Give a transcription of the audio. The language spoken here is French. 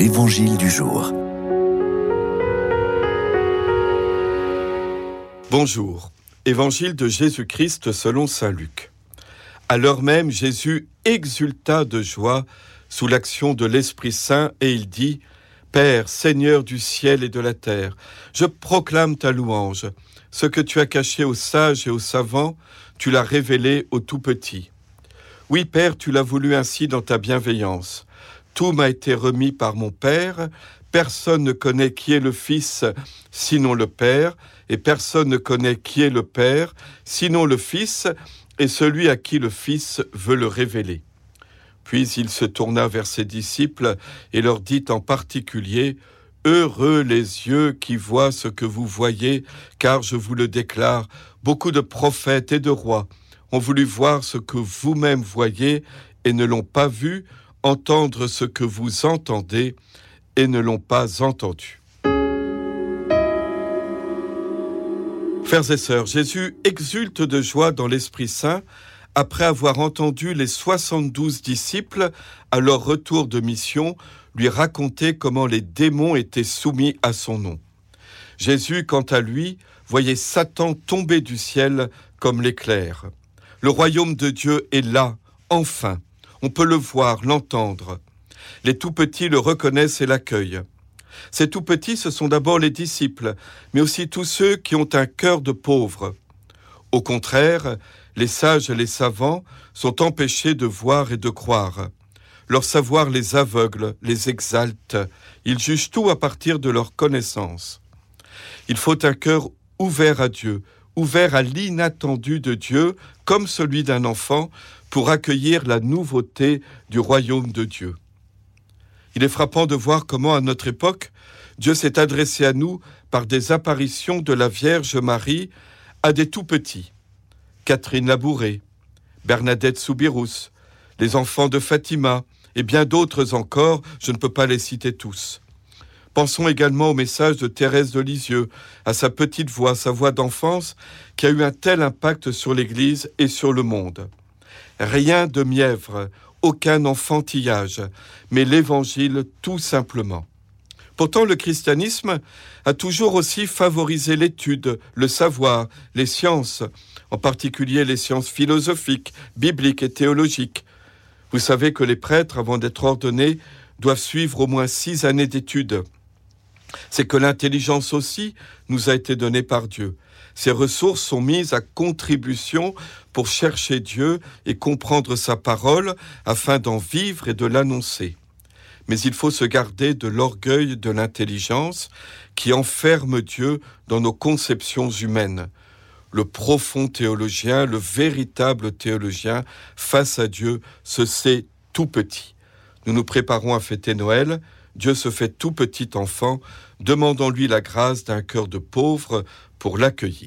L'Évangile du jour. Bonjour. Évangile de Jésus-Christ selon Saint Luc. À l'heure même, Jésus exulta de joie sous l'action de l'Esprit Saint et il dit, Père, Seigneur du ciel et de la terre, je proclame ta louange. Ce que tu as caché aux sages et aux savants, tu l'as révélé aux tout petits. Oui, Père, tu l'as voulu ainsi dans ta bienveillance. Tout m'a été remis par mon Père. Personne ne connaît qui est le Fils sinon le Père, et personne ne connaît qui est le Père sinon le Fils, et celui à qui le Fils veut le révéler. Puis il se tourna vers ses disciples et leur dit en particulier, Heureux les yeux qui voient ce que vous voyez, car je vous le déclare, beaucoup de prophètes et de rois ont voulu voir ce que vous-même voyez et ne l'ont pas vu, entendre ce que vous entendez et ne l'ont pas entendu. Frères et sœurs, Jésus exulte de joie dans l'Esprit Saint après avoir entendu les 72 disciples à leur retour de mission lui raconter comment les démons étaient soumis à son nom. Jésus, quant à lui, voyait Satan tomber du ciel comme l'éclair. Le royaume de Dieu est là, enfin. On peut le voir, l'entendre. Les tout petits le reconnaissent et l'accueillent. Ces tout petits, ce sont d'abord les disciples, mais aussi tous ceux qui ont un cœur de pauvre. Au contraire, les sages et les savants sont empêchés de voir et de croire. Leur savoir les aveugle, les exalte. Ils jugent tout à partir de leur connaissance. Il faut un cœur ouvert à Dieu, ouvert à l'inattendu de Dieu, comme celui d'un enfant, pour accueillir la nouveauté du royaume de Dieu. Il est frappant de voir comment, à notre époque, Dieu s'est adressé à nous par des apparitions de la Vierge Marie à des tout petits. Catherine Labouré, Bernadette Soubirous, les enfants de Fatima, et bien d'autres encore, je ne peux pas les citer tous. Pensons également au message de Thérèse de Lisieux, à sa petite voix, sa voix d'enfance, qui a eu un tel impact sur l'Église et sur le monde. Rien de mièvre, aucun enfantillage, mais l'Évangile tout simplement. Pourtant, le christianisme a toujours aussi favorisé l'étude, le savoir, les sciences, en particulier les sciences philosophiques, bibliques et théologiques. Vous savez que les prêtres, avant d'être ordonnés, doivent suivre au moins six années d'études. C'est que l'intelligence aussi nous a été donnée par Dieu. Ces ressources sont mises à contribution pour chercher Dieu et comprendre sa parole afin d'en vivre et de l'annoncer. Mais il faut se garder de l'orgueil de l'intelligence qui enferme Dieu dans nos conceptions humaines. Le profond théologien, le véritable théologien, face à Dieu, se sait tout petit. Nous nous préparons à fêter Noël. Dieu se fait tout petit enfant, demandons-lui la grâce d'un cœur de pauvre pour l'accueillir.